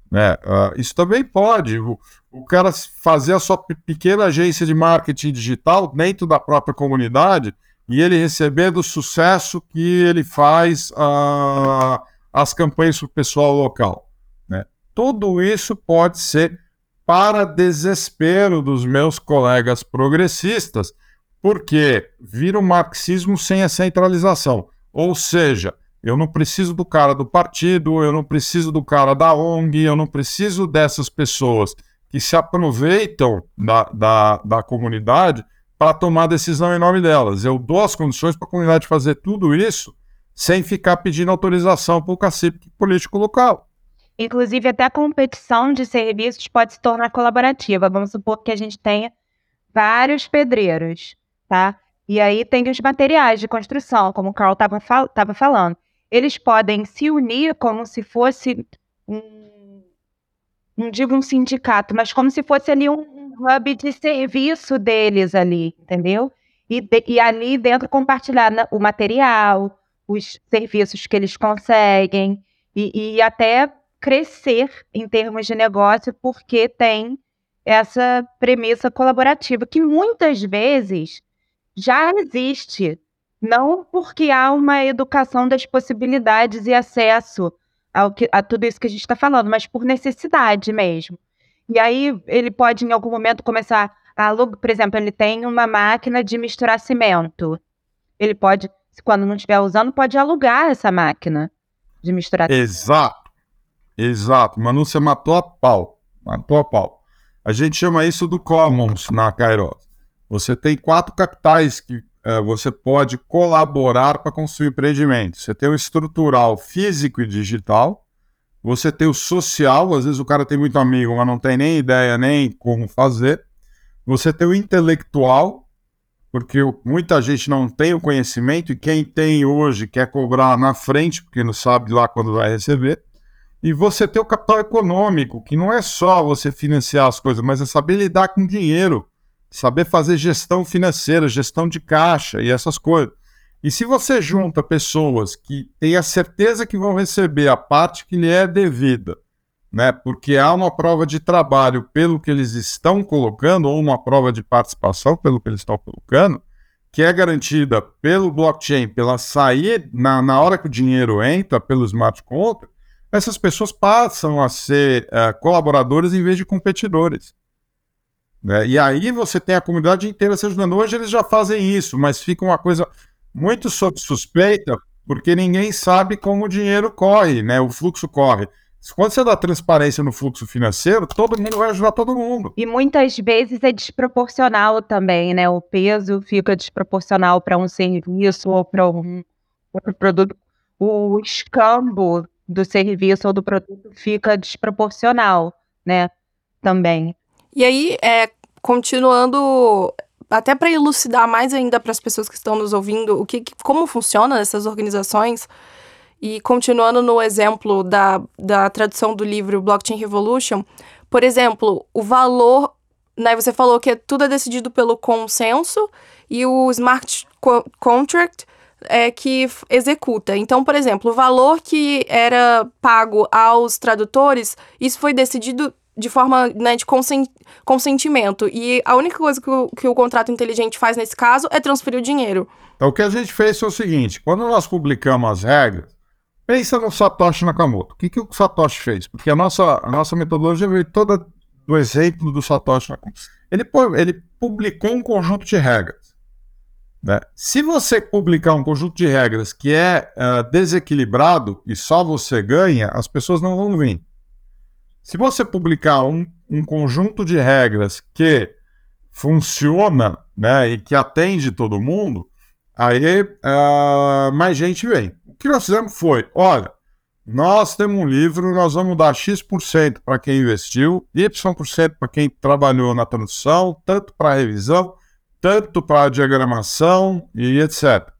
Né? Uh, isso também pode. O, o, cara fazer a sua pequena agência de marketing digital dentro da própria comunidade e ele receber do sucesso que ele faz uh, as campanhas para o pessoal local. Né? Tudo isso pode ser para desespero dos meus colegas progressistas, Porque vira um marxismo sem a centralização. Ou seja, eu não preciso do cara do partido, eu não preciso do cara da ONG, eu não preciso dessas pessoas que se aproveitam da, da, da comunidade para tomar decisão em nome delas. Eu dou as condições para a comunidade fazer tudo isso sem ficar pedindo autorização para o cacique político local. Inclusive, até a competição de serviços pode se tornar colaborativa. Vamos supor que a gente tenha vários pedreiros, tá? E aí tem os materiais de construção, como o Carl estava fal falando. Eles podem se unir como se fosse um, não digo um sindicato, mas como se fosse ali um hub de serviço deles ali, entendeu? E, de, e ali dentro compartilhar o material, os serviços que eles conseguem e, e até crescer em termos de negócio, porque tem essa premissa colaborativa que muitas vezes já existe, não porque há uma educação das possibilidades e acesso ao que, a tudo isso que a gente está falando, mas por necessidade mesmo. E aí ele pode em algum momento começar a, por exemplo, ele tem uma máquina de misturar cimento. Ele pode, quando não estiver usando, pode alugar essa máquina de misturar. Exato. Exato, Manu, você matou a pau. Matou a pau. A gente chama isso do Commons na Kairos. Você tem quatro capitais que uh, você pode colaborar para construir empreendimentos. Você tem o estrutural, físico e digital. Você tem o social, às vezes o cara tem muito amigo, mas não tem nem ideia nem como fazer. Você tem o intelectual, porque muita gente não tem o conhecimento e quem tem hoje quer cobrar na frente, porque não sabe lá quando vai receber. E você ter o capital econômico, que não é só você financiar as coisas, mas é saber lidar com dinheiro, saber fazer gestão financeira, gestão de caixa e essas coisas. E se você junta pessoas que têm a certeza que vão receber a parte que lhe é devida, né, porque há uma prova de trabalho pelo que eles estão colocando, ou uma prova de participação pelo que eles estão colocando, que é garantida pelo blockchain, pela sair na, na hora que o dinheiro entra pelo smart contract, essas pessoas passam a ser uh, colaboradores em vez de competidores. Né? E aí você tem a comunidade inteira se ajudando. Hoje eles já fazem isso, mas fica uma coisa muito suspeita, porque ninguém sabe como o dinheiro corre, né? o fluxo corre. Quando você dá transparência no fluxo financeiro, todo mundo vai ajudar todo mundo. E muitas vezes é desproporcional também, né? O peso fica desproporcional para um serviço ou para um outro produto. O escambo do serviço ou do produto fica desproporcional, né? Também. E aí, é, continuando, até para elucidar mais ainda para as pessoas que estão nos ouvindo, o que, como funcionam essas organizações, e continuando no exemplo da, da tradução do livro Blockchain Revolution, por exemplo, o valor, né, você falou que tudo é decidido pelo consenso e o smart contract é, que executa. Então, por exemplo, o valor que era pago aos tradutores, isso foi decidido de forma né, de consentimento. E a única coisa que o, que o contrato inteligente faz nesse caso é transferir o dinheiro. Então, o que a gente fez foi o seguinte: quando nós publicamos as regras, pensa no Satoshi Nakamoto. O que, que o Satoshi fez? Porque a nossa, a nossa metodologia veio toda do exemplo do Satoshi Nakamoto. Ele, ele publicou um conjunto de regras. Né? Se você publicar um conjunto de regras que é uh, desequilibrado e só você ganha, as pessoas não vão vir. Se você publicar um, um conjunto de regras que funciona né, e que atende todo mundo, aí uh, mais gente vem. O que nós fizemos foi: olha, nós temos um livro, nós vamos dar X% para quem investiu, Y% para quem trabalhou na tradução, tanto para revisão tanto para diagramação e etc.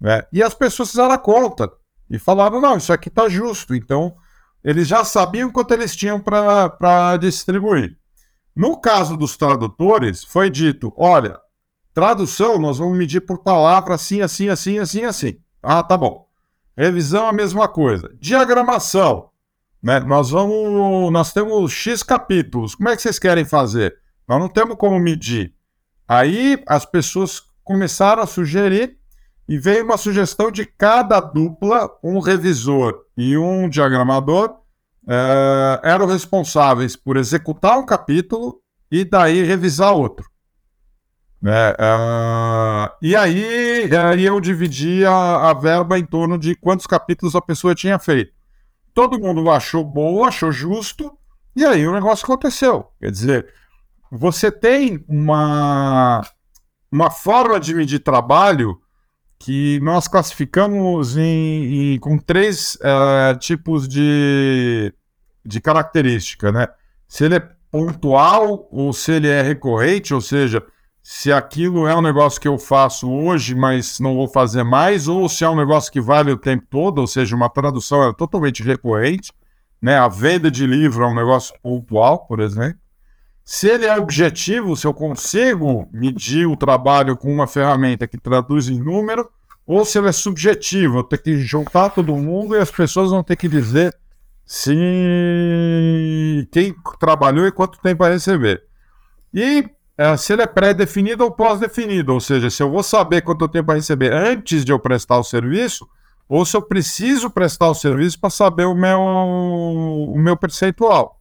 Né? E as pessoas fizeram a conta e falaram: não, isso aqui está justo. Então, eles já sabiam quanto eles tinham para distribuir. No caso dos tradutores, foi dito: olha, tradução nós vamos medir por palavra assim, assim, assim, assim, assim. Ah, tá bom. Revisão a mesma coisa. Diagramação. Né? Nós vamos. Nós temos X capítulos. Como é que vocês querem fazer? Nós não temos como medir. Aí as pessoas começaram a sugerir e veio uma sugestão de cada dupla, um revisor e um diagramador, uh, eram responsáveis por executar um capítulo e daí revisar outro. Né? Uh, e aí, aí eu dividi a, a, verba em torno de quantos capítulos a pessoa tinha feito. Todo mundo achou boa, achou justo, e aí o negócio aconteceu. Quer dizer, você tem uma, uma forma de medir trabalho que nós classificamos em, em com três uh, tipos de, de característica, né? Se ele é pontual ou se ele é recorrente, ou seja, se aquilo é um negócio que eu faço hoje, mas não vou fazer mais, ou se é um negócio que vale o tempo todo, ou seja, uma tradução é totalmente recorrente, né? A venda de livro é um negócio pontual, por exemplo. Se ele é objetivo, se eu consigo medir o trabalho com uma ferramenta que traduz em número, ou se ele é subjetivo, eu tenho que juntar todo mundo e as pessoas vão ter que dizer se quem trabalhou e quanto tempo vai receber. E é, se ele é pré-definido ou pós-definido, ou seja, se eu vou saber quanto tempo vai receber antes de eu prestar o serviço, ou se eu preciso prestar o serviço para saber o meu, o meu percentual.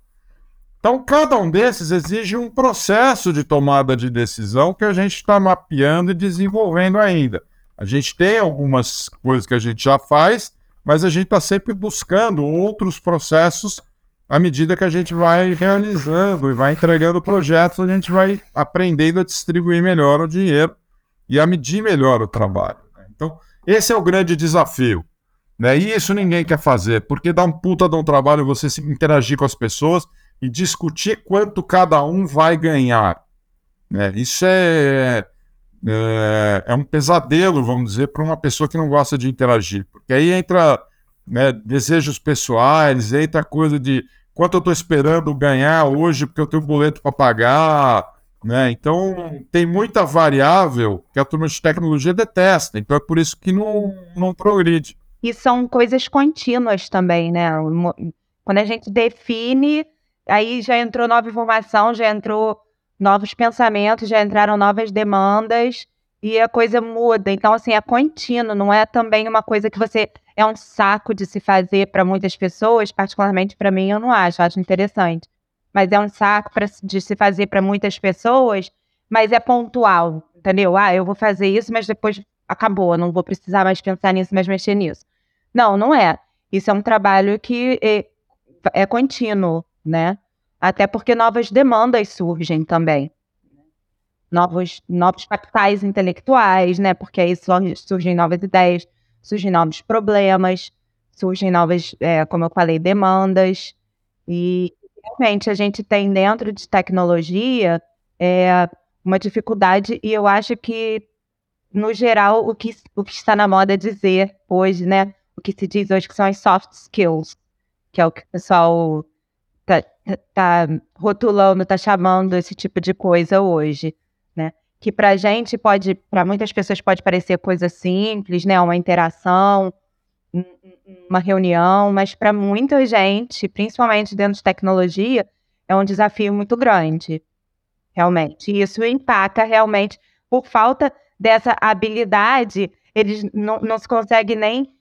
Então, cada um desses exige um processo de tomada de decisão que a gente está mapeando e desenvolvendo ainda. A gente tem algumas coisas que a gente já faz, mas a gente está sempre buscando outros processos à medida que a gente vai realizando e vai entregando projetos, a gente vai aprendendo a distribuir melhor o dinheiro e a medir melhor o trabalho. Né? Então, esse é o grande desafio. Né? E isso ninguém quer fazer, porque dá um puta de um trabalho você se interagir com as pessoas e discutir quanto cada um vai ganhar. Né? Isso é, é, é um pesadelo, vamos dizer, para uma pessoa que não gosta de interagir. Porque aí entra né, desejos pessoais, entra coisa de quanto eu estou esperando ganhar hoje porque eu tenho boleto para pagar, né? Então tem muita variável que a turma de tecnologia detesta, então é por isso que não, não progride. E são coisas contínuas também, né? Quando a gente define, aí já entrou nova informação, já entrou novos pensamentos, já entraram novas demandas e a coisa muda. Então, assim, é contínuo, não é também uma coisa que você é um saco de se fazer para muitas pessoas, particularmente para mim, eu não acho, acho interessante. Mas é um saco pra, de se fazer para muitas pessoas, mas é pontual, entendeu? Ah, eu vou fazer isso, mas depois acabou, não vou precisar mais pensar nisso, mais mexer nisso. Não, não é. Isso é um trabalho que é, é contínuo, né? Até porque novas demandas surgem também. Novos, novos capitais intelectuais, né? Porque aí surgem novas ideias surgem novos problemas, surgem novas, é, como eu falei, demandas. E realmente a gente tem dentro de tecnologia é, uma dificuldade, e eu acho que, no geral, o que, o que está na moda dizer hoje, né? O que se diz hoje que são as soft skills, que é o que o pessoal tá, tá rotulando, tá chamando esse tipo de coisa hoje que para gente pode, para muitas pessoas pode parecer coisa simples, né, uma interação, uma reunião, mas para muita gente, principalmente dentro de tecnologia, é um desafio muito grande, realmente. E isso impacta realmente por falta dessa habilidade, eles não, não se conseguem nem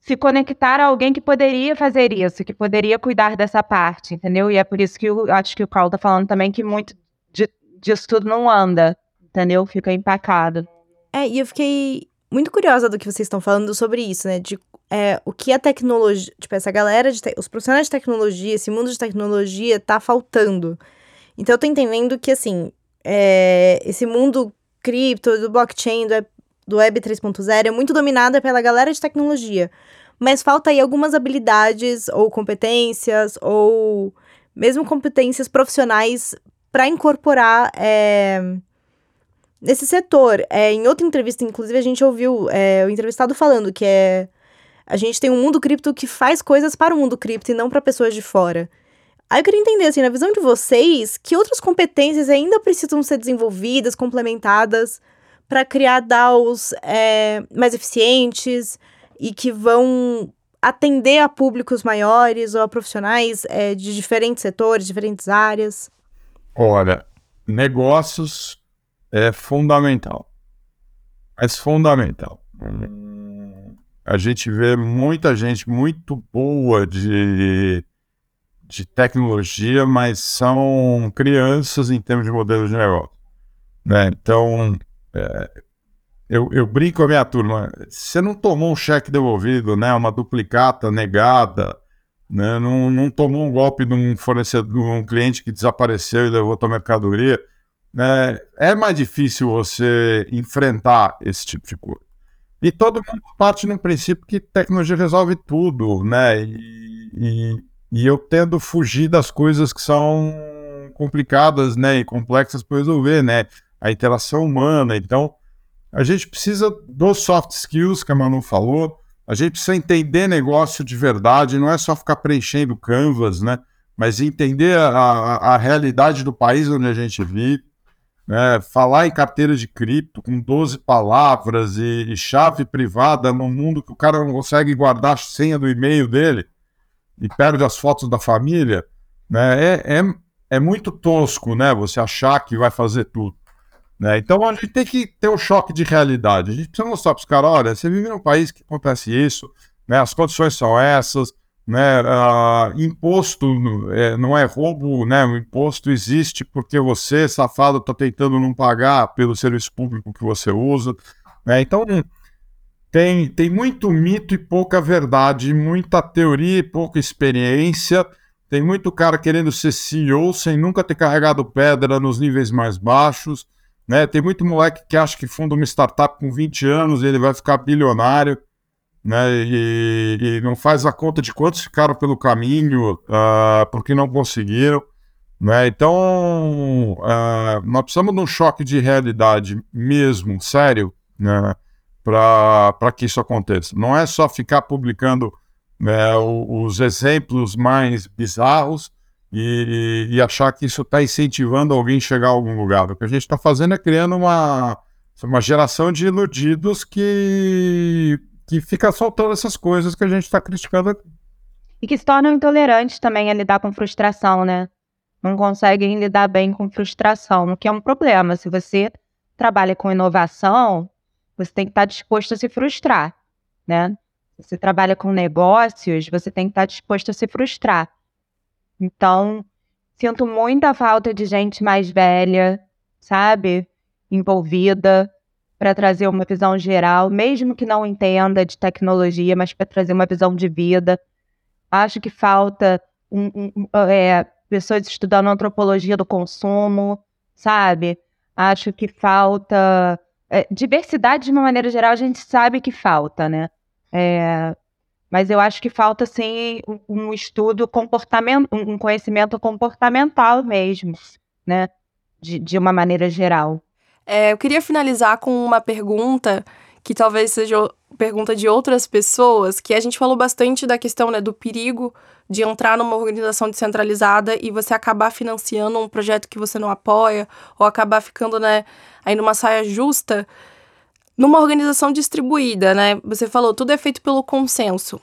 se conectar a alguém que poderia fazer isso, que poderia cuidar dessa parte, entendeu? E é por isso que eu acho que o Carl está falando também que muito de, disso tudo não anda entendeu? Fica empacado. É, e eu fiquei muito curiosa do que vocês estão falando sobre isso, né? De é, o que a tecnologia, tipo, essa galera de os profissionais de tecnologia, esse mundo de tecnologia tá faltando. Então eu tô entendendo que, assim, é, esse mundo cripto, do blockchain, do, do Web 3.0 é muito dominado pela galera de tecnologia. Mas falta aí algumas habilidades ou competências ou mesmo competências profissionais para incorporar é, nesse setor. É, em outra entrevista, inclusive, a gente ouviu é, o entrevistado falando que é a gente tem um mundo cripto que faz coisas para o mundo cripto e não para pessoas de fora. Aí eu queria entender, assim, na visão de vocês, que outras competências ainda precisam ser desenvolvidas, complementadas, para criar DAOs é, mais eficientes e que vão atender a públicos maiores ou a profissionais é, de diferentes setores, diferentes áreas? Olha, negócios é fundamental. Mas fundamental. A gente vê muita gente muito boa de, de tecnologia, mas são crianças em termos de modelo de negócio. Né? Então, é, eu, eu brinco com a minha turma, você não tomou um cheque devolvido, né? uma duplicata negada, né? não, não tomou um golpe de um fornecedor, um cliente que desapareceu e levou tua mercadoria, né? é mais difícil você enfrentar esse tipo de coisa. E todo mundo parte no princípio que tecnologia resolve tudo, né? E, e, e eu tendo fugir das coisas que são complicadas, né? E complexas para resolver, né? A interação humana. Então, a gente precisa dos soft skills que a Manu falou. A gente precisa entender negócio de verdade, não é só ficar preenchendo canvas, né? Mas entender a, a, a realidade do país onde a gente vive né, falar em carteira de cripto com 12 palavras e, e, chave privada num mundo que o cara não consegue guardar a senha do e-mail dele e perde as fotos da família, né, é, é, é muito tosco, né, você achar que vai fazer tudo. Né? Então a gente tem que ter um choque de realidade. A gente precisa mostrar para os caras, olha, você vive num país que acontece isso, né, as condições são essas, né, uh, imposto é, não é roubo, né, o imposto existe porque você, safado, está tentando não pagar pelo serviço público que você usa. Né, então, tem, tem muito mito e pouca verdade, muita teoria e pouca experiência. Tem muito cara querendo ser CEO sem nunca ter carregado pedra nos níveis mais baixos. Né? Tem muito moleque que acha que funda uma startup com 20 anos e ele vai ficar bilionário né? E, e, não faz a conta de quantos ficaram pelo caminho uh, porque não conseguiram. Né? Então, uh, nós precisamos de um choque de realidade mesmo, sério, né? para que isso aconteça. Não é só ficar publicando né, os exemplos mais bizarros e, e achar que isso está incentivando alguém a chegar a algum lugar. O que a gente está fazendo é criando uma, uma geração de iludidos que que fica soltando essas coisas que a gente está criticando aqui. E que se tornam intolerantes também a lidar com frustração, né? Não conseguem lidar bem com frustração, o que é um problema. Se você trabalha com inovação, você tem que estar disposto a se frustrar, né? Se você trabalha com negócios, você tem que estar disposto a se frustrar. Então, sinto muita falta de gente mais velha, sabe? Envolvida para trazer uma visão geral, mesmo que não entenda de tecnologia, mas para trazer uma visão de vida. Acho que falta um, um, é, pessoas estudando antropologia do consumo, sabe? Acho que falta. É, diversidade, de uma maneira geral, a gente sabe que falta, né? É, mas eu acho que falta, sim, um, um estudo comportamento, um conhecimento comportamental mesmo, né? De, de uma maneira geral. É, eu queria finalizar com uma pergunta que talvez seja pergunta de outras pessoas, que a gente falou bastante da questão né, do perigo de entrar numa organização descentralizada e você acabar financiando um projeto que você não apoia, ou acabar ficando né, aí numa saia justa. Numa organização distribuída, né? Você falou, tudo é feito pelo consenso.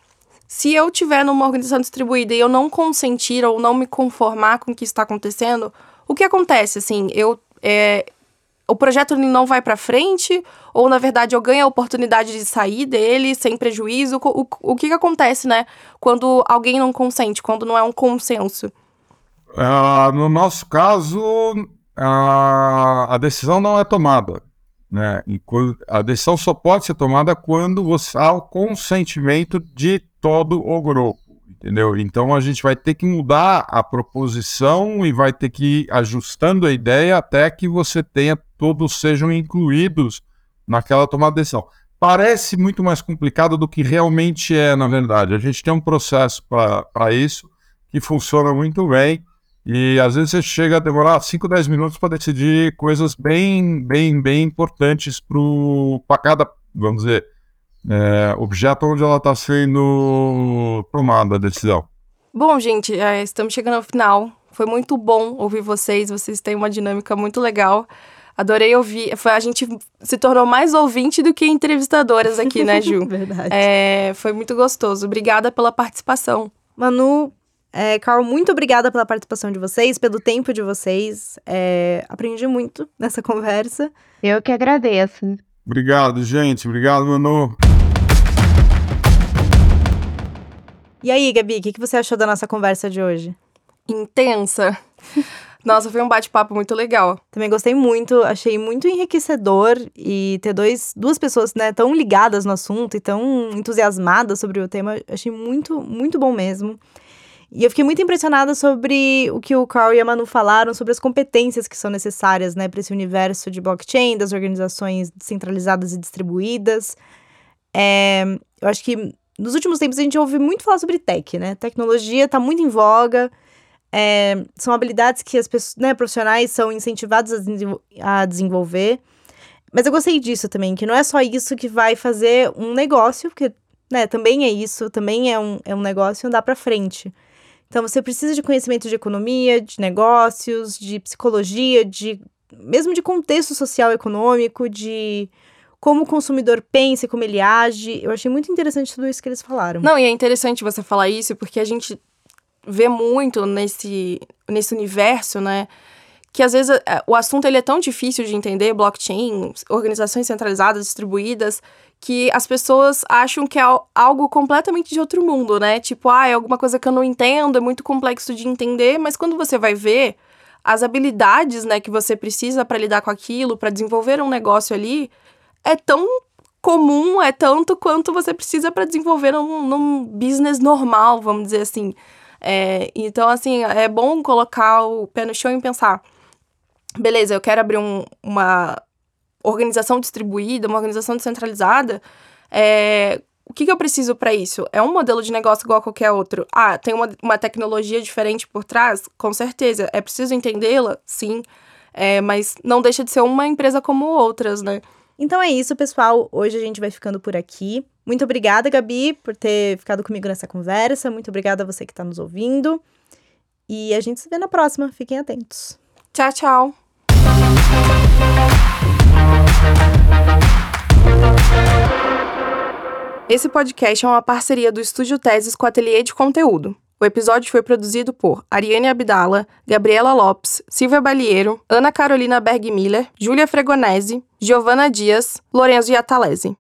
Se eu tiver numa organização distribuída e eu não consentir ou não me conformar com o que está acontecendo, o que acontece? Assim, eu, é, o projeto não vai para frente ou na verdade eu ganho a oportunidade de sair dele sem prejuízo? O, o, o que, que acontece, né, quando alguém não consente, quando não é um consenso? Uh, no nosso caso, uh, a decisão não é tomada. Né? a decisão só pode ser tomada quando você, há o consentimento de todo o grupo entendeu? Então a gente vai ter que mudar a proposição e vai ter que ir ajustando a ideia até que você tenha todos sejam incluídos naquela tomada de decisão. Parece muito mais complicado do que realmente é, na verdade. A gente tem um processo para isso que funciona muito bem. E às vezes você chega a demorar 5, 10 minutos para decidir coisas bem, bem, bem importantes para cada, vamos dizer, é, objeto onde ela está sendo tomada a decisão. Bom, gente, é, estamos chegando ao final. Foi muito bom ouvir vocês, vocês têm uma dinâmica muito legal. Adorei ouvir. Foi, a gente se tornou mais ouvinte do que entrevistadoras aqui, né, Ju? Verdade. É, foi muito gostoso. Obrigada pela participação. Manu, é, Carl, muito obrigada pela participação de vocês, pelo tempo de vocês. É, aprendi muito nessa conversa. Eu que agradeço. Obrigado, gente. Obrigado, Manu. E aí, Gabi, o que, que você achou da nossa conversa de hoje? Intensa. Nossa, foi um bate-papo muito legal. Também gostei muito, achei muito enriquecedor e ter dois, duas pessoas né, tão ligadas no assunto e tão entusiasmadas sobre o tema, achei muito, muito bom mesmo. E eu fiquei muito impressionada sobre o que o Carl e a Manu falaram sobre as competências que são necessárias né, para esse universo de blockchain, das organizações descentralizadas e distribuídas. É, eu acho que nos últimos tempos a gente ouve muito falar sobre tech, né? Tecnologia está muito em voga. É, são habilidades que as pessoas, né, profissionais são incentivados a, a desenvolver. Mas eu gostei disso também, que não é só isso que vai fazer um negócio, porque né, também é isso, também é um, é um negócio andar para frente. Então você precisa de conhecimento de economia, de negócios, de psicologia, de mesmo de contexto social econômico, de como o consumidor pensa e como ele age. Eu achei muito interessante tudo isso que eles falaram. Não, e é interessante você falar isso porque a gente vê muito nesse, nesse universo, né? Que às vezes é, o assunto ele é tão difícil de entender, blockchain, organizações centralizadas, distribuídas, que as pessoas acham que é algo completamente de outro mundo, né? Tipo, ah, é alguma coisa que eu não entendo, é muito complexo de entender, mas quando você vai ver as habilidades, né, que você precisa para lidar com aquilo, para desenvolver um negócio ali, é tão comum, é tanto quanto você precisa para desenvolver um, num business normal, vamos dizer assim. É, então, assim, é bom colocar o pé no chão e pensar: beleza, eu quero abrir um, uma organização distribuída, uma organização descentralizada, é, o que, que eu preciso para isso? É um modelo de negócio igual a qualquer outro? Ah, tem uma, uma tecnologia diferente por trás? Com certeza. É preciso entendê-la? Sim. É, mas não deixa de ser uma empresa como outras, né? Então é isso, pessoal. Hoje a gente vai ficando por aqui. Muito obrigada, Gabi, por ter ficado comigo nessa conversa. Muito obrigada a você que está nos ouvindo. E a gente se vê na próxima. Fiquem atentos. Tchau, tchau. Esse podcast é uma parceria do Estúdio Teses com o Ateliê de Conteúdo. O episódio foi produzido por Ariane Abdala, Gabriela Lopes, Silvia Balieiro, Ana Carolina Bergmiller, Júlia Fregonese, Giovana Dias, Lorenzo Iatalese.